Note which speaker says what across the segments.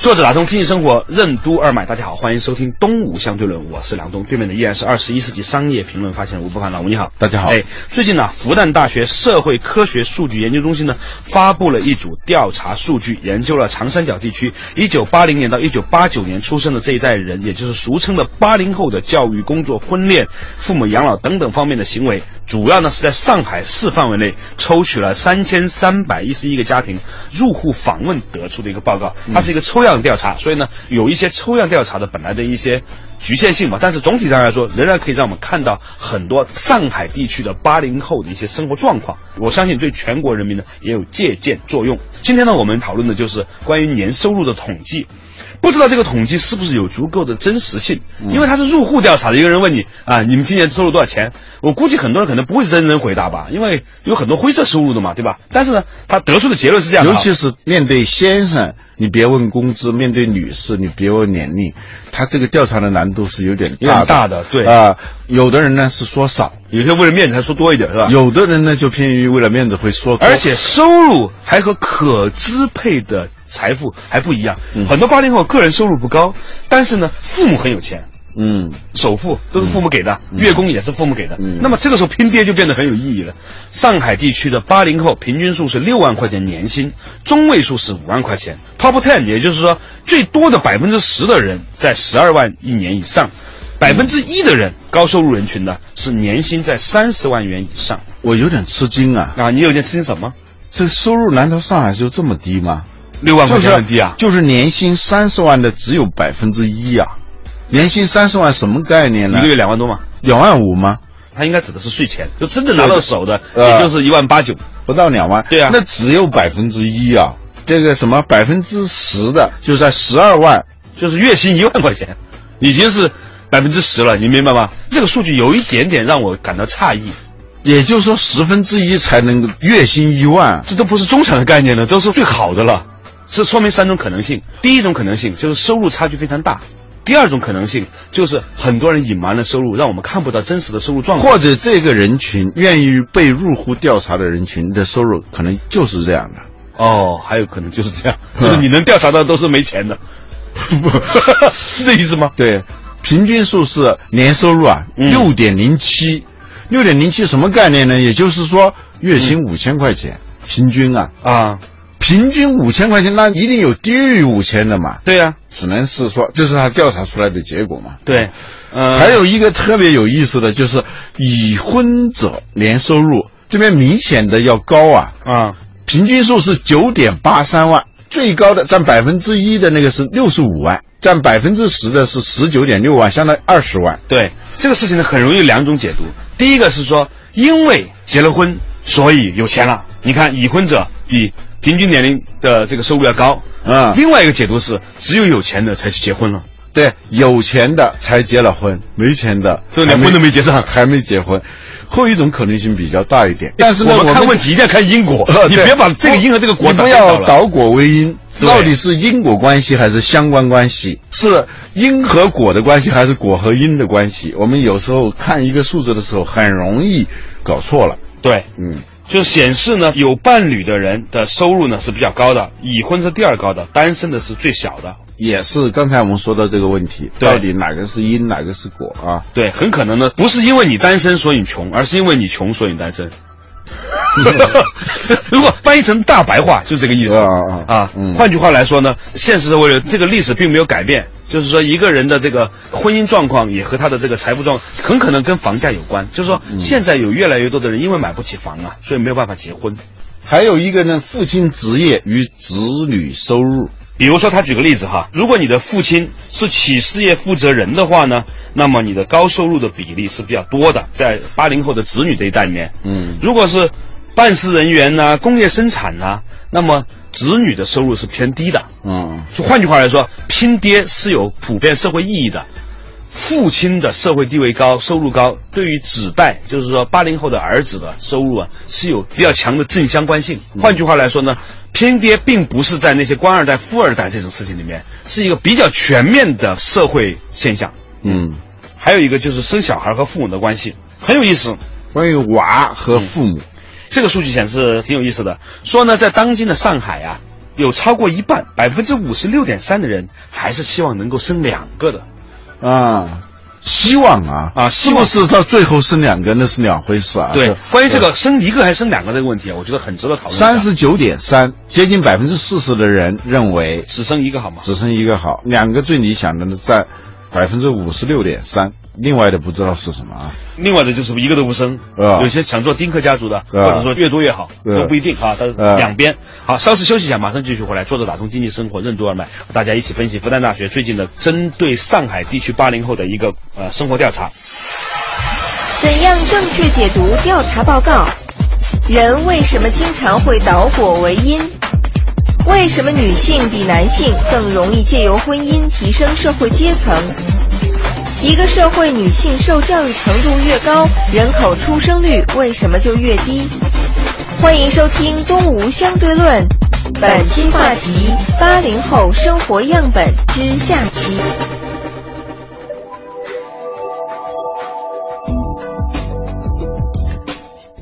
Speaker 1: 作者打通经济生活任督二脉，大家好，欢迎收听东吴相对论，我是梁东，对面的依然是二十一世纪商业评论发现人吴伯凡，老吴你好，
Speaker 2: 大家好。
Speaker 1: 哎，最近呢，复旦大学社会科学数据研究中心呢发布了一组调查数据，研究了长三角地区一九八零年到一九八九年出生的这一代人，也就是俗称的八零后的教育、工作、婚恋、父母养老等等方面的行为，主要呢是在上海市范围内抽取了三千三百一十一个家庭入户访问得出的一个报告，它是一个抽样。调查，所以呢，有一些抽样调查的本来的一些局限性嘛，但是总体上来说，仍然可以让我们看到很多上海地区的八零后的一些生活状况。我相信对全国人民呢也有借鉴作用。今天呢，我们讨论的就是关于年收入的统计。不知道这个统计是不是有足够的真实性？因为他是入户调查的，一个人问你啊，你们今年收入多少钱？我估计很多人可能不会认真回答吧，因为有很多灰色收入的嘛，对吧？但是呢，他得出的结论是这样
Speaker 2: 的，尤其是面对先生，你别问工资；面对女士，你别问年龄。他这个调查的难度是有点大
Speaker 1: 大的，对
Speaker 2: 啊，有的人呢是说少，
Speaker 1: 有些为了面子还说多一点，是吧？
Speaker 2: 有的人呢就偏于为了面子会说多，
Speaker 1: 而且收入还和可支配的。财富还不一样，很多八零后个人收入不高，但是呢，父母很有钱，
Speaker 2: 嗯，
Speaker 1: 首付都是父母给的，月供也是父母给的，那么这个时候拼爹就变得很有意义了。上海地区的八零后平均数是六万块钱年薪，中位数是五万块钱，Top Ten，也就是说最多的百分之十的人在十二万一年以上，百分之一的人高收入人群呢是年薪在三十万元以上。
Speaker 2: 我有点吃惊啊！
Speaker 1: 啊，你有点吃惊什么？
Speaker 2: 这收入难道上海就这么低吗？
Speaker 1: 六万块钱很低啊，
Speaker 2: 就是年薪三十万的只有百分之一啊，年薪三十万什么概念呢？
Speaker 1: 一个月两万多吗？
Speaker 2: 两万五吗？
Speaker 1: 他应该指的是税前，就真正拿到手的，也就是一万八九，
Speaker 2: 不到两万。
Speaker 1: 对啊，
Speaker 2: 那只有百分之一啊，这个什么百分之十的，就在十二万，
Speaker 1: 就是月薪一万块钱，已经是百分之十了，你明白吗？这个数据有一点点让我感到诧异，
Speaker 2: 也就是说十分之一才能月薪一万，
Speaker 1: 这都不是中产的概念了，都是最好的了。这说明三种可能性：第一种可能性就是收入差距非常大；第二种可能性就是很多人隐瞒了收入，让我们看不到真实的收入状况；
Speaker 2: 或者这个人群愿意被入户调查的人群的收入可能就是这样的。
Speaker 1: 哦，还有可能就是这样，就是你能调查到都是没钱的，是这意思吗？
Speaker 2: 对，平均数是年收入啊六点零七，六点零七什么概念呢？也就是说月薪五千块钱，平均啊。
Speaker 1: 啊。
Speaker 2: 平均五千块钱，那一定有低于五千的嘛？
Speaker 1: 对呀，
Speaker 2: 只能是说这是他调查出来的结果嘛？
Speaker 1: 对，
Speaker 2: 呃，还有一个特别有意思的就是，已婚者年收入这边明显的要高啊
Speaker 1: 啊，
Speaker 2: 平均数是九点八三万，最高的占百分之一的那个是六十五万，占百分之十的是十九点六万，相当于二十万。
Speaker 1: 对这个事情呢，很容易两种解读。第一个是说，因为结了婚，所以有钱了。你看，已婚者比。平均年龄的这个收入要高
Speaker 2: 啊。
Speaker 1: 另外一个解读是，只有有钱的才去结婚了。
Speaker 2: 对，有钱的才结了婚，没钱的
Speaker 1: 都连婚都没结上，
Speaker 2: 还没结婚。后一种可能性比较大一点。但是呢，
Speaker 1: 我们看问题一定要看因果，你别把这个因和这个果
Speaker 2: 不要倒果为因。到底是因果关系还是相关关系？是因和果的关系还是果和因的关系？我们有时候看一个数字的时候，很容易搞错了。
Speaker 1: 对，
Speaker 2: 嗯。
Speaker 1: 就显示呢，有伴侣的人的收入呢是比较高的，已婚是第二高的，单身的是最小的。
Speaker 2: 也是刚才我们说的这个问题，到底哪个是因，哪个是果啊？
Speaker 1: 对，很可能呢，不是因为你单身所以穷，而是因为你穷所以单身。如果翻译成大白话，就这个意思
Speaker 2: 啊
Speaker 1: 啊！换句话来说呢，现实社会这个历史并没有改变，就是说一个人的这个婚姻状况也和他的这个财富状况很可能跟房价有关。就是说，现在有越来越多的人因为买不起房啊，所以没有办法结婚。
Speaker 2: 还有一个呢，父亲职业与子女收入。
Speaker 1: 比如说，他举个例子哈，如果你的父亲是企事业负责人的话呢，那么你的高收入的比例是比较多的，在八零后的子女这一代里面。
Speaker 2: 嗯，
Speaker 1: 如果是办事人员呐，工业生产呐，那么子女的收入是偏低的。
Speaker 2: 嗯，
Speaker 1: 就换句话来说，拼爹是有普遍社会意义的。父亲的社会地位高、收入高，对于子代，就是说八零后的儿子的收入啊，是有比较强的正相关性。换句话来说呢，拼爹并不是在那些官二代、富二代这种事情里面，是一个比较全面的社会现象。
Speaker 2: 嗯，
Speaker 1: 还有一个就是生小孩和父母的关系很有意思。
Speaker 2: 关于娃和父母，
Speaker 1: 这个数据显示挺有意思的，说呢，在当今的上海啊，有超过一半，百分之五十六点三的人还是希望能够生两个的。
Speaker 2: 啊，希望啊
Speaker 1: 啊
Speaker 2: 是不是到最后生两个那是两回事啊？
Speaker 1: 对，关于这个生一个还是生两个这个问题啊，我觉得很值得讨论。
Speaker 2: 三十九点三，接近百分之四十的人认为
Speaker 1: 只生一个好吗？
Speaker 2: 只生一个好，两个最理想的呢在百分之五十六点三，另外的不知道是什么啊？
Speaker 1: 另外的就是一个都不生，
Speaker 2: 啊
Speaker 1: 有些想做丁克家族的，
Speaker 2: 啊
Speaker 1: 或者说越多越好，
Speaker 2: 啊
Speaker 1: 都不一定啊。但是
Speaker 2: 啊
Speaker 1: 两边好，稍事休息一下，马上继续回来。坐着打通经济生活任督二脉，和大家一起分析复旦大学最近的针对上海地区八零后的一个呃生活调查。
Speaker 3: 怎样正确解读调查报告？人为什么经常会倒果为因？为什么女性比男性更容易借由婚姻提升社会阶层？一个社会女性受教育程度越高，人口出生率为什么就越低？欢迎收听《东吴相对论》，本期话题：八零后生活样本之下期。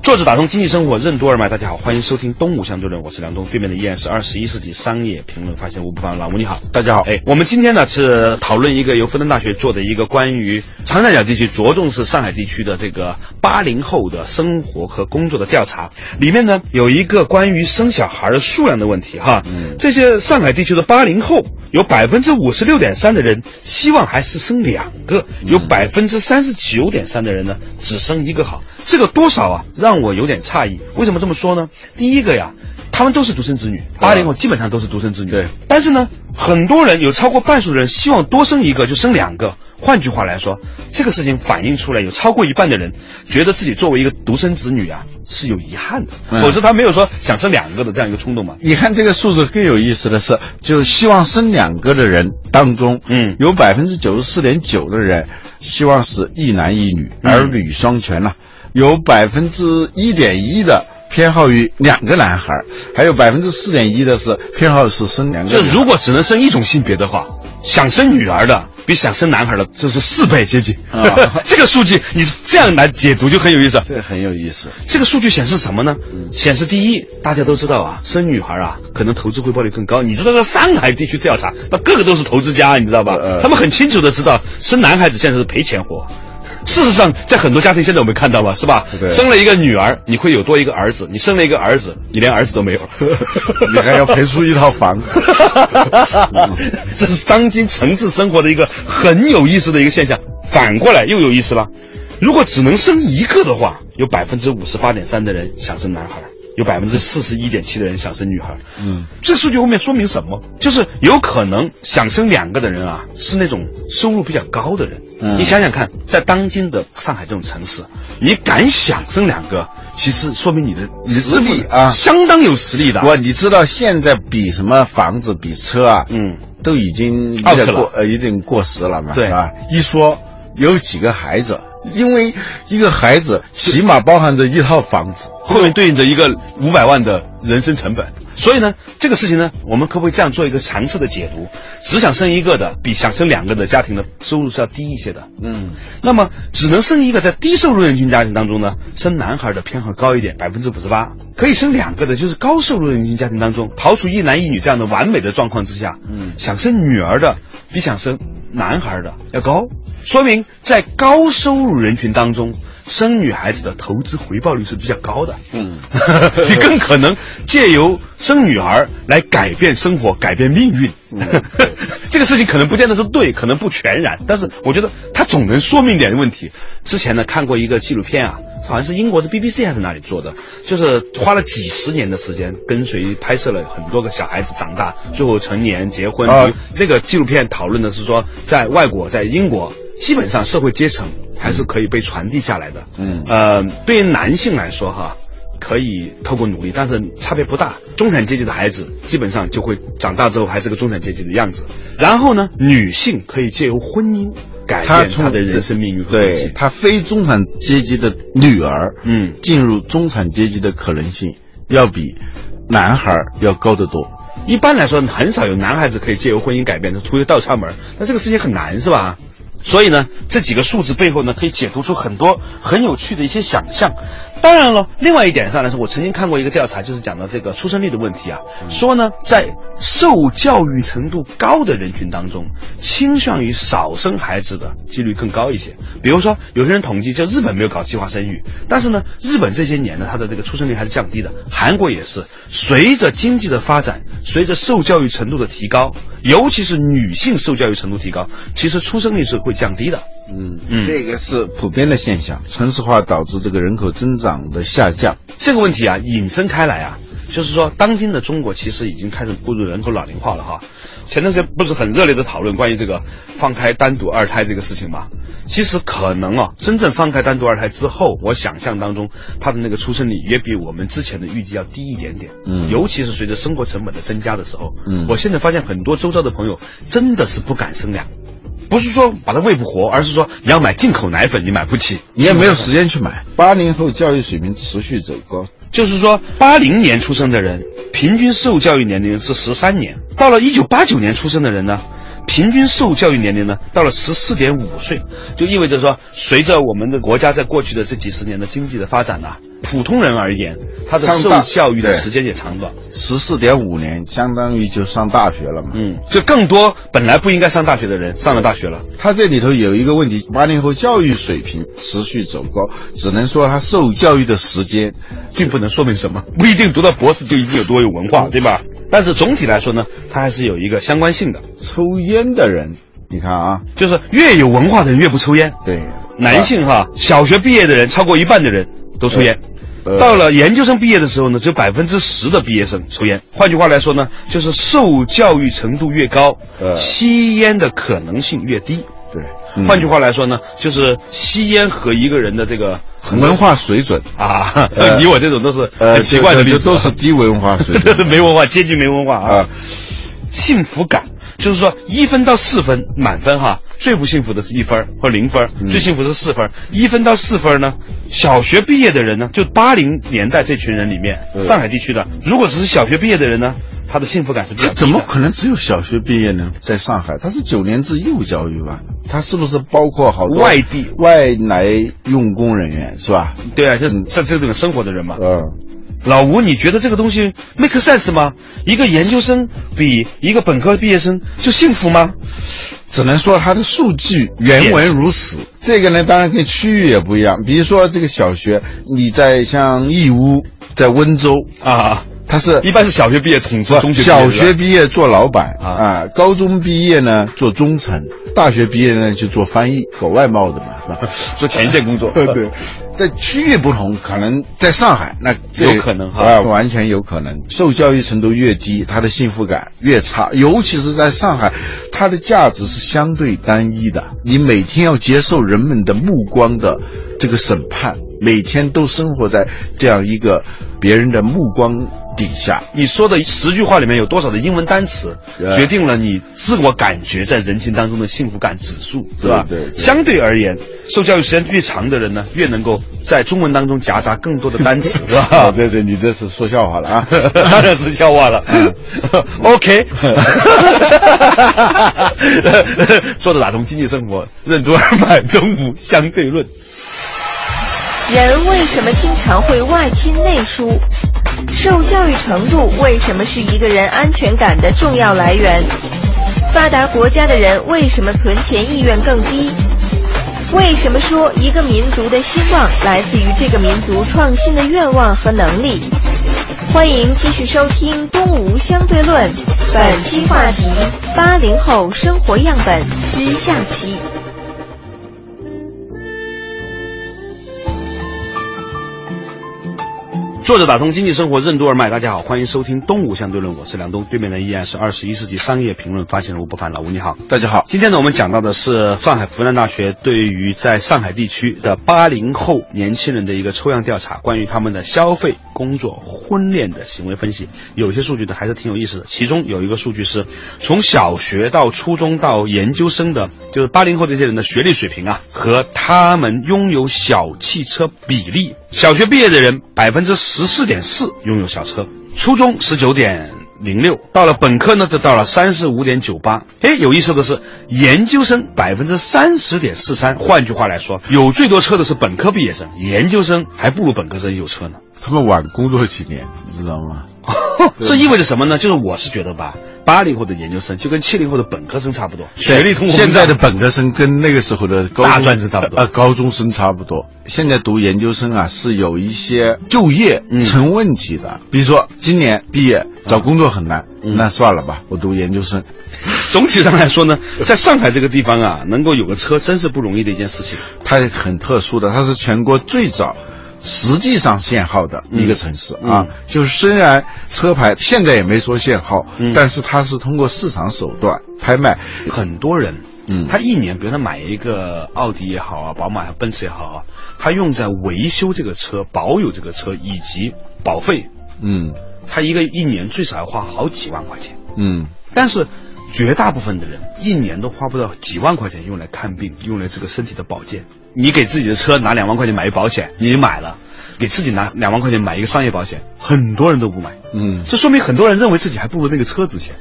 Speaker 1: 作者打通经济生活任督二脉，大家好，欢迎收听《东吴相对论》，我是梁东，对面的依然是二十一世纪商业评论发现吴不凡老吴，你好。
Speaker 2: 大家好，
Speaker 1: 哎，我们今天呢是讨论一个由复旦大学做的一个关于长三角地区，着重是上海地区的这个八零后的生活和工作的调查。里面呢有一个关于生小孩的数量的问题哈。
Speaker 2: 嗯
Speaker 1: 这些上海地区的八零后有百分之五十六点三的人希望还是生两个，有百分之三十九点三的人呢只生一个好。这个多少啊，让我有点诧异。为什么这么说呢？第一个呀，他们都是独生子女，八零后基本上都是独生子女。
Speaker 2: 对，
Speaker 1: 但是呢，很多人有超过半数的人希望多生一个就生两个。换句话来说，这个事情反映出来，有超过一半的人觉得自己作为一个独生子女啊是有遗憾的，
Speaker 2: 嗯
Speaker 1: 否则他没有说想生两个的这样一个冲动嘛。
Speaker 2: 你看这个数字更有意思的是，就希望生两个的人当中，
Speaker 1: 嗯
Speaker 2: 有百分之九十四点九的人希望是一男一女，
Speaker 1: 嗯
Speaker 2: 儿女双全呐、有百分之一点一的偏好于两个男孩，还有百分之四点一的是偏好是生两个。
Speaker 1: 就如果只能生一种性别的话，想生女儿的比想生男孩的就是四倍接近。
Speaker 2: 啊
Speaker 1: 这个数据你这样来解读就很有意思。
Speaker 2: 这个很有意思，
Speaker 1: 这个数据显示什么呢？
Speaker 2: 嗯
Speaker 1: 显示第一，大家都知道啊，生女孩啊，可能投资回报率更高。你知道，在上海地区调查，那个个都是投资家，你知道吧？
Speaker 2: 呃
Speaker 1: 他们很清楚的知道，生男孩子现在是赔钱货。事实上，在很多家庭，现在我们看到了，是吧？
Speaker 2: 对
Speaker 1: 生了一个女儿，你会有多一个儿子；你生了一个儿子，你连儿子都没有。
Speaker 2: 你还要赔出一套房。
Speaker 1: 这是当今城市生活的一个很有意思的一个现象。反过来又有意思了，如果只能生一个的话，有百分之五十八点三的人想生男孩，有百分之四十一点七的人想生女孩。
Speaker 2: 嗯，
Speaker 1: 这数据后面说明什么？就是有可能想生两个的人啊，是那种收入比较高的人。
Speaker 2: 嗯
Speaker 1: 你想想看，在当今的上海这种城市，你敢想生两个，其实说明你的你的
Speaker 2: 实力啊
Speaker 1: 相当有实力的。
Speaker 2: 我你知道现在比什么房子比车啊，
Speaker 1: 嗯，
Speaker 2: 都已经过呃，有点过时了嘛，
Speaker 1: 对
Speaker 2: 吧，一说有几个孩子，因为一个孩子起码包含着一套房子，
Speaker 1: 后面对应着一个五百万的人生成本。所以呢，这个事情呢，我们可不可以这样做一个尝试的解读？只想生一个的，比想生两个的家庭的收入是要低一些的。
Speaker 2: 嗯，
Speaker 1: 那么只能生一个，在低收入人群家庭当中呢，生男孩的偏好高一点，百分之五十八。可以生两个的，就是高收入人群家庭当中，刨除一男一女这样的完美的状况之下，
Speaker 2: 嗯
Speaker 1: 想生女儿的比想生男孩的要高，说明在高收入人群当中。生女孩子的投资回报率是比较高的，
Speaker 2: 嗯
Speaker 1: 你更可能借由生女儿来改变生活、改变命运。
Speaker 2: 嗯
Speaker 1: 这个事情可能不见得是对，可能不全然，但是我觉得它总能说明点问题。之前呢看过一个纪录片啊，好像是英国的 BBC 还是哪里做的，就是花了几十年的时间跟随拍摄了很多个小孩子长大，最后成年结婚。
Speaker 2: 啊
Speaker 1: 那个纪录片讨论的是说，在外国，在英国。基本上社会阶层还是可以被传递下来的，
Speaker 2: 嗯
Speaker 1: 呃，对于男性来说哈，可以透过努力，但是差别不大。中产阶级的孩子基本上就会长大之后还是个中产阶级的样子。然后呢，女性可以借由婚姻改变她的人生命运
Speaker 2: 对他非中产阶级的女儿，
Speaker 1: 嗯
Speaker 2: 进入中产阶级的可能性要比男孩儿要高得多。
Speaker 1: 一般来说，很少有男孩子可以借由婚姻改变，就突一倒插门儿。那这个事情很难，是吧？所以呢，这几个数字背后呢，可以解读出很多很有趣的一些想象。当然了，另外一点上来说，我曾经看过一个调查，就是讲到这个出生率的问题啊，说呢，在受教育程度高的人群当中，倾向于少生孩子的几率更高一些。比如说，有些人统计，就日本没有搞计划生育，但是呢，日本这些年呢，它的这个出生率还是降低的。韩国也是，随着经济的发展，随着受教育程度的提高，尤其是女性受教育程度提高，其实出生率是会降低的。
Speaker 2: 嗯
Speaker 1: 嗯
Speaker 2: 这个是普遍的现象，城市化导致这个人口增长的下降。
Speaker 1: 这个问题啊，引申开来啊，就是说，当今的中国其实已经开始步入人口老龄化了哈。前段时间不是很热烈的讨论关于这个放开单独二胎这个事情吗？其实可能啊，真正放开单独二胎之后，我想象当中他的那个出生率也比我们之前的预计要低一点点。
Speaker 2: 嗯
Speaker 1: 尤其是随着生活成本的增加的时候，
Speaker 2: 嗯
Speaker 1: 我现在发现很多周遭的朋友真的是不敢生两。不是说把它喂不活，而是说你要买进口奶粉，你买不起，
Speaker 2: 你也没有时间去买。八零后教育水平持续走高，
Speaker 1: 就是说，八零年出生的人，平均受教育年龄是十三年；到了一九八九年出生的人呢，平均受教育年龄呢到了十四点五岁，就意味着说，随着我们的国家在过去的这几十年的经济的发展呐、普通人而言，他的受教育的时间也长短。
Speaker 2: 十四点五年，相当于就上大学了嘛。
Speaker 1: 嗯，就更多本来不应该上大学的人上了大学了。
Speaker 2: 他这里头有一个问题：八零后教育水平持续走高，只能说他受教育的时间
Speaker 1: 并不能说明什么，不一定读到博士就一定有多有文化，对吧？但是总体来说呢，它还是有一个相关性的，
Speaker 2: 抽烟的人，你看啊，
Speaker 1: 就是越有文化的人越不抽烟。
Speaker 2: 对，
Speaker 1: 男性哈，小学毕业的人超过一半的人都抽烟。
Speaker 2: 呃
Speaker 1: 到了研究生毕业的时候呢，只有百分之十的毕业生抽烟。换句话来说呢，就是受教育程度越高，
Speaker 2: 呃
Speaker 1: 吸烟的可能性越低。
Speaker 2: 对，
Speaker 1: 换句话来说呢，就是吸烟和一个人的这个
Speaker 2: 嗯文化水准，
Speaker 1: 啊，
Speaker 2: 呃
Speaker 1: 你我这种都是
Speaker 2: 呃，
Speaker 1: 很奇怪的例子，
Speaker 2: 都是低文化水
Speaker 1: 这
Speaker 2: 准。
Speaker 1: 是 没文化，坚决没文化啊。
Speaker 2: 啊。
Speaker 1: 幸福感就是说一分到四分满分哈，最不幸福的是一分儿或零分，
Speaker 2: 嗯。
Speaker 1: 最幸福是四分儿。一分到四分呢，小学毕业的人呢，就八零年代这群人里面，上海地区的，如果只是小学毕业的人呢，他的幸福感是比较低的
Speaker 2: 怎么可能只有小学毕业呢？在上海，他是九年制义务教育吧？他是不是包括好多
Speaker 1: 外地
Speaker 2: 外来用工人员是吧？
Speaker 1: 对啊，就是在这种生活的人嘛。
Speaker 2: 嗯，
Speaker 1: 老吴，你觉得这个东西 make sense 吗？一个研究生比一个本科毕业生就幸福吗？
Speaker 2: 只能说它的数据原文如此。这个呢，当然跟区域也不一样。比如说这个小学，你在像义乌，在温州，
Speaker 1: 啊，
Speaker 2: 它是
Speaker 1: 一般是小学毕业统治中学
Speaker 2: 小学毕业做老板
Speaker 1: 啊。
Speaker 2: 啊，高中毕业呢做中层，大学毕业呢就做翻译，搞外贸的嘛，是吧？
Speaker 1: 做前线工作。
Speaker 2: 对，在区域不同，可能在上海那这
Speaker 1: 有可能哈。
Speaker 2: 啊，完全有可能。受教育程度越低，他的幸福感越差，尤其是在上海，它的价值是相对单一的，你每天要接受人们的目光的这个审判，每天都生活在这样一个别人的目光底下。
Speaker 1: 你说的十句话里面有多少的英文单词，决定了你自我感觉在人群当中的幸福感指数，是吧？
Speaker 2: 对对对
Speaker 1: 相对而言，受教育时间越长的人呢，越能够在中文当中夹杂更多的单词，是吧？
Speaker 2: 啊，对对，你这是说笑话了啊！
Speaker 1: 当然是笑话了。OK，说的打通经济生活，任督二脉，东吴相对论。
Speaker 3: 人为什么经常会外亲内疏？受教育程度为什么是一个人安全感的重要来源？发达国家的人为什么存钱意愿更低？为什么说一个民族的兴旺来自于这个民族创新的愿望和能力？欢迎继续收听《东吴相对论》，本期话题：八零后生活样本之下期。
Speaker 1: 作者打通经济生活任督二脉，大家好，欢迎收听《东吴相对论》，我是梁东，对面的依然是二十一世纪商业评论发行人吴不凡，老吴你好，
Speaker 2: 大家好。
Speaker 1: 今天呢，我们讲到的是上海复旦大学对于在上海地区的八零后年轻人的一个抽样调查，关于他们的消费、工作、婚恋的行为分析。有些数据呢还是挺有意思的，其中有一个数据是从小学到初中到研究生的，就是八零后这些人的学历水平啊，和他们拥有小汽车比例。小学毕业的人百分之十十四点四拥有小车，初中十九点零六，到了本科呢就到了三十五点九八。哎，有意思的是，研究生百分之三十点四三。换句话来说，有最多车的是本科毕业生，研究生还不如本科生有车呢。
Speaker 2: 他们晚工作几年，你知道吗？
Speaker 1: 这意味着什么呢？就是我是觉得吧，八零后的研究生就跟七零后的本科生差不多，学历通
Speaker 2: 现在的本科生跟那个时候的高
Speaker 1: 大专生差不多，
Speaker 2: 呃，高中生差不多。现在读研究生啊，是有一些就业成问题的，比如说今年毕业找工作很难，那算了吧，我读研究生。
Speaker 1: 总体上来说呢，在上海这个地方啊，能够有个车真是不容易的一件事情。
Speaker 2: 它很特殊的，它是全国最早。实际上限号的一个城市啊，就是虽然车牌现在也没说限号，但是它是通过市场手段拍卖，
Speaker 1: 很多人，嗯，他一年，比如他买一个奥迪也好啊，宝马、奔驰也好啊，他用在维修这个车、保有这个车以及保费，嗯，他一个一年最少要花好几万块钱，嗯，但是绝大部分的人一年都花不到几万块钱用来看病，用来这个身体的保健。你给自己的车拿两万块钱买一保险，你买了；给自己拿两万块钱买一个商业保险，很多人都不买。嗯，这说明很多人认为自己还不如那个车值钱。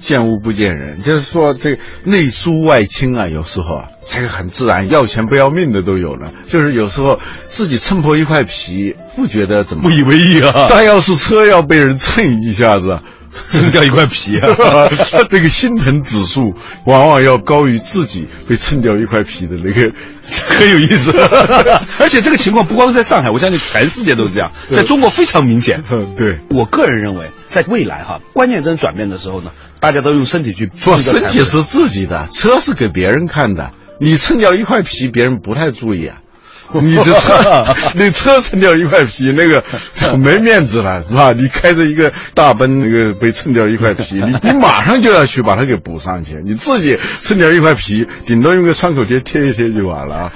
Speaker 2: 见物不见人，就是说这内疏外清啊，有时候啊，这个很自然，要钱不要命的都有了。就是有时候自己蹭破一块皮，不觉得怎么
Speaker 1: 不以为意啊。
Speaker 2: 但要是车要被人蹭一下子。
Speaker 1: 蹭掉一块皮啊，
Speaker 2: 那个心疼指数往往要高于自己被蹭掉一块皮的那个，
Speaker 1: 很有意思。而且这个情况不光在上海，我相信全世界都是这样，在中国非常明显。
Speaker 2: 对
Speaker 1: 我个人认为，在未来哈，观念真转变的时候呢，大家都用身体去。
Speaker 2: 不，身体是自己的，车是给别人看的。你蹭掉一块皮，别人不太注意啊。你这车，那车蹭掉一块皮，那个 没面子了，是吧？你开着一个大奔，那个被蹭掉一块皮，你你马上就要去把它给补上去。你自己蹭掉一块皮，顶多用个创口贴贴一贴就完了。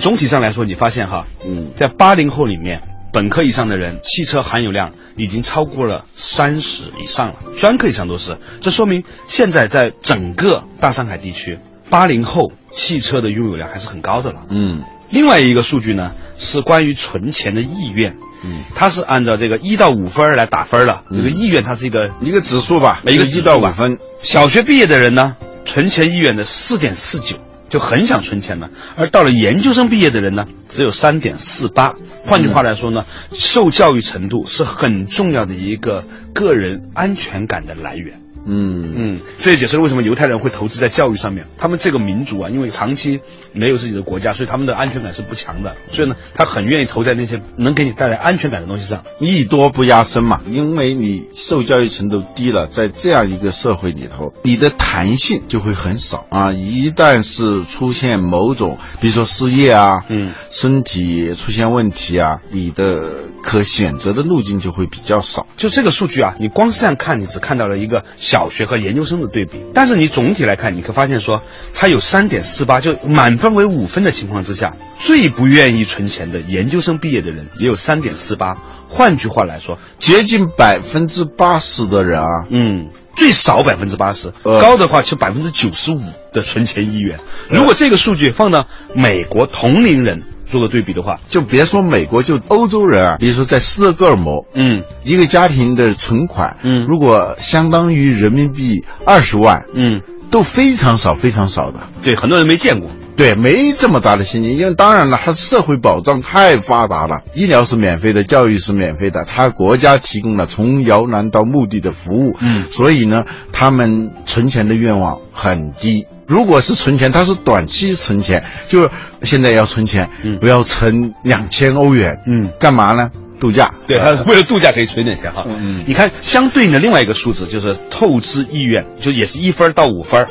Speaker 1: 总体上来说，你发现哈，嗯，在八零后里面，本科以上的人汽车含油量已经超过了三十以上了，专科以上都是。这说明现在在整个大上海地区，八零后汽车的拥有量还是很高的了。嗯。另外一个数据呢，是关于存钱的意愿。嗯，它是按照这个一到五分来打分的。这个意愿它是一个
Speaker 2: 一个指数吧，
Speaker 1: 一个
Speaker 2: 一到五分。
Speaker 1: 小学毕业的人呢，存钱意愿的四点四九，就很想存钱了。而到了研究生毕业的人呢，只有三点四八。换句话来说呢，受教育程度是很重要的一个个人安全感的来源。嗯嗯，这也解释了为什么犹太人会投资在教育上面。他们这个民族啊，因为长期没有自己的国家，所以他们的安全感是不强的。所以呢，他很愿意投在那些能给你带来安全感的东西上。
Speaker 2: 艺多不压身嘛，因为你受教育程度低了，在这样一个社会里头，你的弹性就会很少啊。一旦是出现某种，比如说失业啊，嗯，身体出现问题啊，你的可选择的路径就会比较少。
Speaker 1: 就这个数据啊，你光是这样看，你只看到了一个。小学和研究生的对比，但是你总体来看，你可发现说，他有三点四八，就满分为五分的情况之下，最不愿意存钱的研究生毕业的人也有三点四八。换句话来说，
Speaker 2: 接近百分之八十的人啊，
Speaker 1: 嗯，最少百分之八十，高的话是百分之九十五的存钱意愿。如果这个数据放到美国同龄人。做个对比的话，
Speaker 2: 就别说美国，就欧洲人啊，比如说在斯德哥尔摩，嗯，一个家庭的存款，嗯，如果相当于人民币二十万，嗯，都非常少，非常少的。
Speaker 1: 对，很多人没见过，
Speaker 2: 对，没这么大的现金，因为当然了，它社会保障太发达了，医疗是免费的，教育是免费的，它国家提供了从摇篮到墓地的服务，嗯，所以呢，他们存钱的愿望很低。如果是存钱，它是短期存钱，就是现在要存钱，嗯，不要存两千欧元，嗯，干嘛呢？度假，
Speaker 1: 对，他为了度假可以存点钱哈。嗯，你看相对应的另外一个数字就是透支意愿，就也是一分到五分，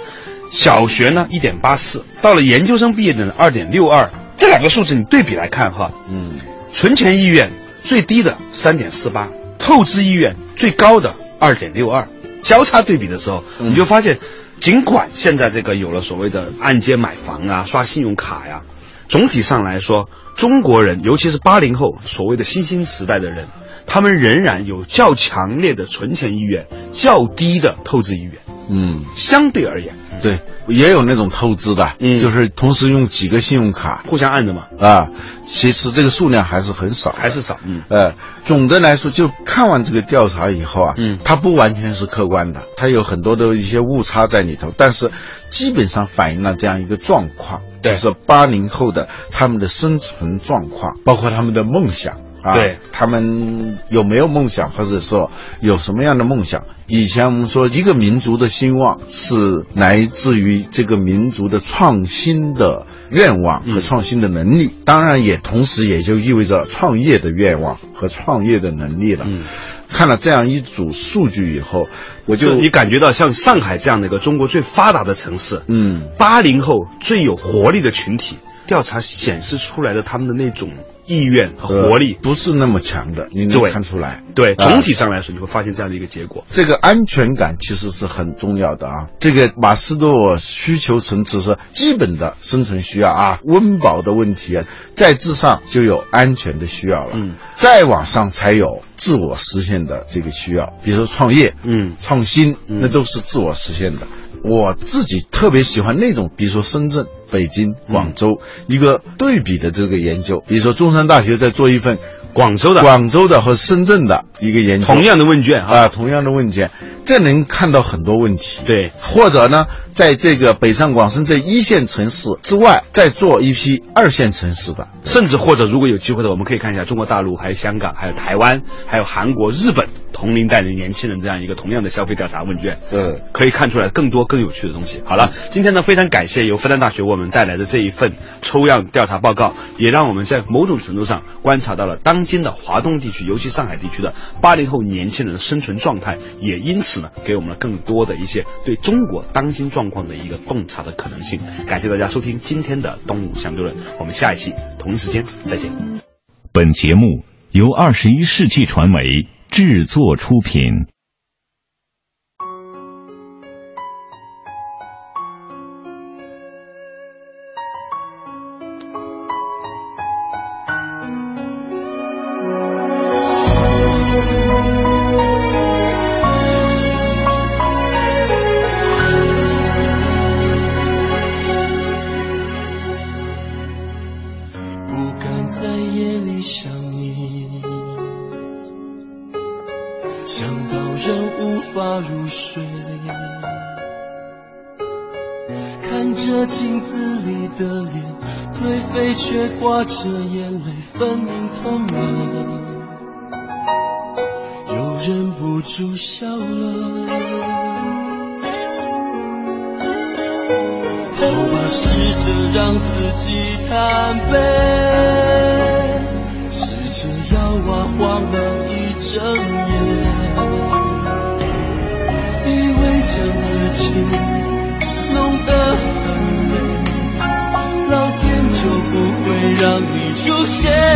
Speaker 1: 小学呢一点八四，到了研究生毕业的二点六二，这两个数字你对比来看哈，嗯，存钱意愿最低的三点四八，透支意愿最高的二点六二，交叉对比的时候，你就发现，尽管现在这个有了所谓的按揭买房啊、刷信用卡呀，总体上来说，中国人尤其是八零后所谓的新兴时代的人，他们仍然有较强烈的存钱意愿，较低的透支意愿。
Speaker 2: 嗯，
Speaker 1: 相对而言，
Speaker 2: 对，也有那种透支的，
Speaker 1: 嗯。
Speaker 2: 就是同时用几个信用卡。
Speaker 1: 互相按着嘛，
Speaker 2: 啊，其实这个数量还是很少，
Speaker 1: 还是少。嗯。
Speaker 2: 呃，总的来说，就看完这个调查以后啊，
Speaker 1: 嗯。
Speaker 2: 它不完全是客观的，它有很多的一些误差在里头，但是基本上反映了这样一个状况，
Speaker 1: 对。
Speaker 2: 就是八零后的他们的生存状况，包括他们的梦想。啊，
Speaker 1: 对
Speaker 2: 他们有没有梦想，或者说有什么样的梦想？以前我们说，一个民族的兴旺是来自于这个民族的创新的愿望和创新的能力，当然也同时也就意味着创业的愿望和创业的能力了。
Speaker 1: 嗯，
Speaker 2: 看了这样一组数据以后，我就
Speaker 1: 就你感觉到像上海这样的一个中国最发达的城市，
Speaker 2: 嗯
Speaker 1: 八零后最有活力的群体，调查显示出来的他们的那种意愿和活力，
Speaker 2: 呃不是那么强的，你能
Speaker 1: 对
Speaker 2: 看出来。
Speaker 1: 对，
Speaker 2: 啊
Speaker 1: 总体上来说，你会发现这样的一个结果。
Speaker 2: 这个安全感其实是很重要的啊。这个马斯洛需求层次是基本的生存需要啊，温饱的问题啊，在之上就有安全的需要了，
Speaker 1: 嗯，
Speaker 2: 再往上才有自我实现的这个需要，比如说创业，
Speaker 1: 嗯
Speaker 2: 创新，
Speaker 1: 嗯
Speaker 2: 那都是自我实现的。我自己特别喜欢那种，比如说深圳、北京、广州、一个对比的这个研究，比如说中山大学在做一份
Speaker 1: 广州的
Speaker 2: 广州的和深圳的一个研究，
Speaker 1: 同样的问卷啊，
Speaker 2: 啊，同样的问卷，这能看到很多问题。
Speaker 1: 对，
Speaker 2: 或者呢，在这个北上广深这一线城市之外，再做一批二线城市的。
Speaker 1: 甚至或者如果有机会的，我们可以看一下中国大陆、还有香港、还有台湾、还有韩国、日本同龄代的年轻人这样一个同样的消费调查问卷，
Speaker 2: 嗯，
Speaker 1: 可以看出来更多更有趣的东西。好了，今天呢非常感谢由复旦大学为我们带来的这一份抽样调查报告，也让我们在某种程度上观察到了当今的华东地区，尤其上海地区的八零后年轻人的生存状态，也因此呢给我们了更多的一些对中国当今状况的一个洞察的可能性。感谢大家收听今天的东吴相对论，我们下一期同一时间再见。
Speaker 4: 本节目由二十一世纪传媒制作出品。
Speaker 5: 想到人无法入睡。看着镜子里的脸，颓废却挂着眼泪，分明痛了，又忍不住笑了。好吧，试着让自己坦白，试着要啊晃了一整夜，将自己弄得很累，老天就不会让你出现。